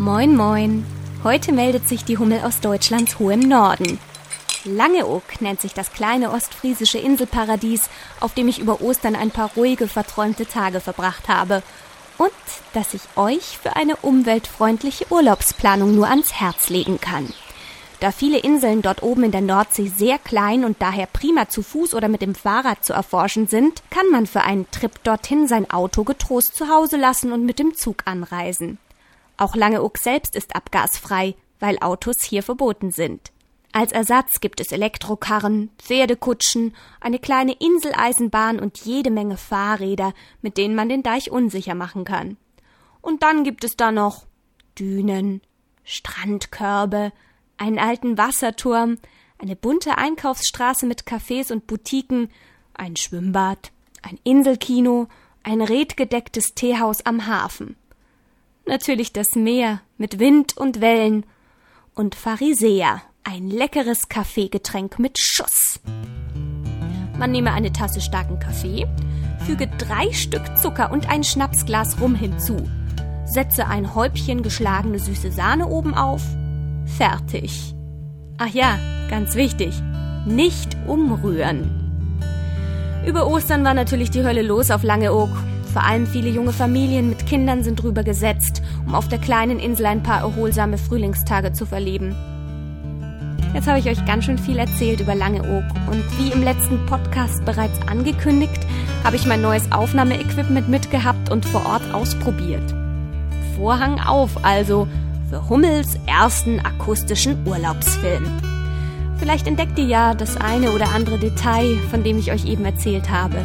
Moin, moin. Heute meldet sich die Hummel aus Deutschlands hohem Norden. Langeoog nennt sich das kleine ostfriesische Inselparadies, auf dem ich über Ostern ein paar ruhige, verträumte Tage verbracht habe. Und das ich euch für eine umweltfreundliche Urlaubsplanung nur ans Herz legen kann. Da viele Inseln dort oben in der Nordsee sehr klein und daher prima zu Fuß oder mit dem Fahrrad zu erforschen sind, kann man für einen Trip dorthin sein Auto getrost zu Hause lassen und mit dem Zug anreisen. Auch Langeoog selbst ist abgasfrei, weil Autos hier verboten sind. Als Ersatz gibt es Elektrokarren, Pferdekutschen, eine kleine Inseleisenbahn und jede Menge Fahrräder, mit denen man den Deich unsicher machen kann. Und dann gibt es da noch Dünen, Strandkörbe, einen alten Wasserturm, eine bunte Einkaufsstraße mit Cafés und Boutiquen, ein Schwimmbad, ein Inselkino, ein redgedecktes Teehaus am Hafen. Natürlich das Meer mit Wind und Wellen und Pharisäer, ein leckeres Kaffeegetränk mit Schuss. Man nehme eine Tasse starken Kaffee, füge drei Stück Zucker und ein Schnapsglas Rum hinzu, setze ein Häubchen geschlagene süße Sahne oben auf, fertig. Ach ja, ganz wichtig, nicht umrühren. Über Ostern war natürlich die Hölle los auf Langeoog. Vor allem viele junge Familien mit Kindern sind drüber gesetzt, um auf der kleinen Insel ein paar erholsame Frühlingstage zu verleben. Jetzt habe ich euch ganz schön viel erzählt über Langeoog und wie im letzten Podcast bereits angekündigt, habe ich mein neues Aufnahmeequipment mitgehabt und vor Ort ausprobiert. Vorhang auf also für Hummels ersten akustischen Urlaubsfilm. Vielleicht entdeckt ihr ja das eine oder andere Detail, von dem ich euch eben erzählt habe.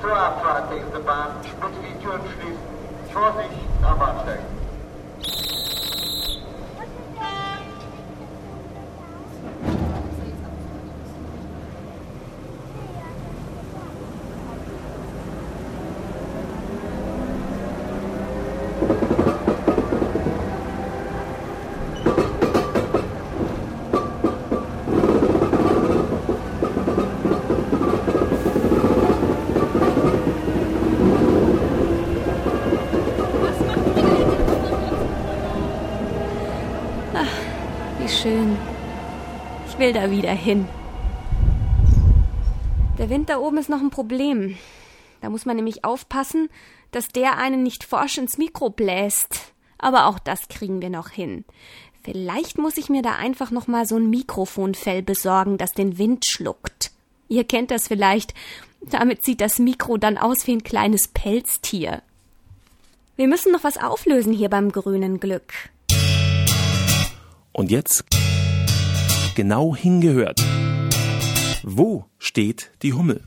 Torabfahrtweg der Bahn und Schließen. Vorsicht am Bahnsteig. Bahnsteig. Ich will da wieder hin. Der Wind da oben ist noch ein Problem. Da muss man nämlich aufpassen, dass der einen nicht forsch ins Mikro bläst. Aber auch das kriegen wir noch hin. Vielleicht muss ich mir da einfach noch mal so ein Mikrofonfell besorgen, das den Wind schluckt. Ihr kennt das vielleicht. Damit sieht das Mikro dann aus wie ein kleines Pelztier. Wir müssen noch was auflösen hier beim grünen Glück. Und jetzt genau hingehört. Wo steht die Hummel?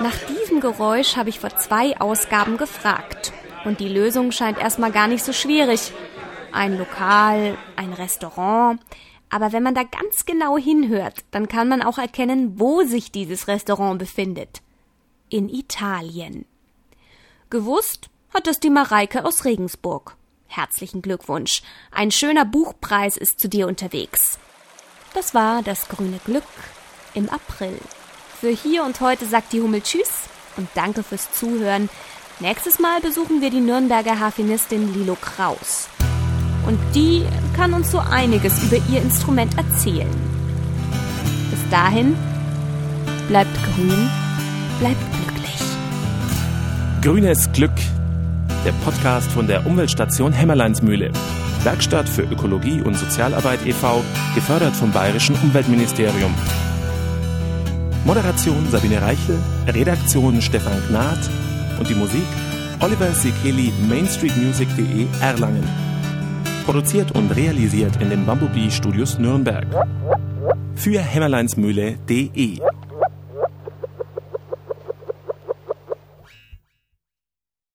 Nach diesem Geräusch habe ich vor zwei Ausgaben gefragt. Und die Lösung scheint erstmal gar nicht so schwierig. Ein Lokal, ein Restaurant. Aber wenn man da ganz genau hinhört, dann kann man auch erkennen, wo sich dieses Restaurant befindet. In Italien. Gewusst hat es die Mareike aus Regensburg. Herzlichen Glückwunsch. Ein schöner Buchpreis ist zu dir unterwegs. Das war das grüne Glück im April. Für hier und heute sagt die Hummel Tschüss und danke fürs Zuhören. Nächstes Mal besuchen wir die Nürnberger Harfenistin Lilo Kraus. Und die kann uns so einiges über ihr Instrument erzählen. Bis dahin, bleibt grün. Grünes Glück. Der Podcast von der Umweltstation Hämmerleinsmühle. Werkstatt für Ökologie und Sozialarbeit e.V., gefördert vom Bayerischen Umweltministerium. Moderation Sabine Reichel, Redaktion Stefan Gnad und die Musik Oliver Sekeli, mainstreetmusic.de Erlangen. Produziert und realisiert in den Bumblebee Studios Nürnberg. Für hämmerleinsmühle.de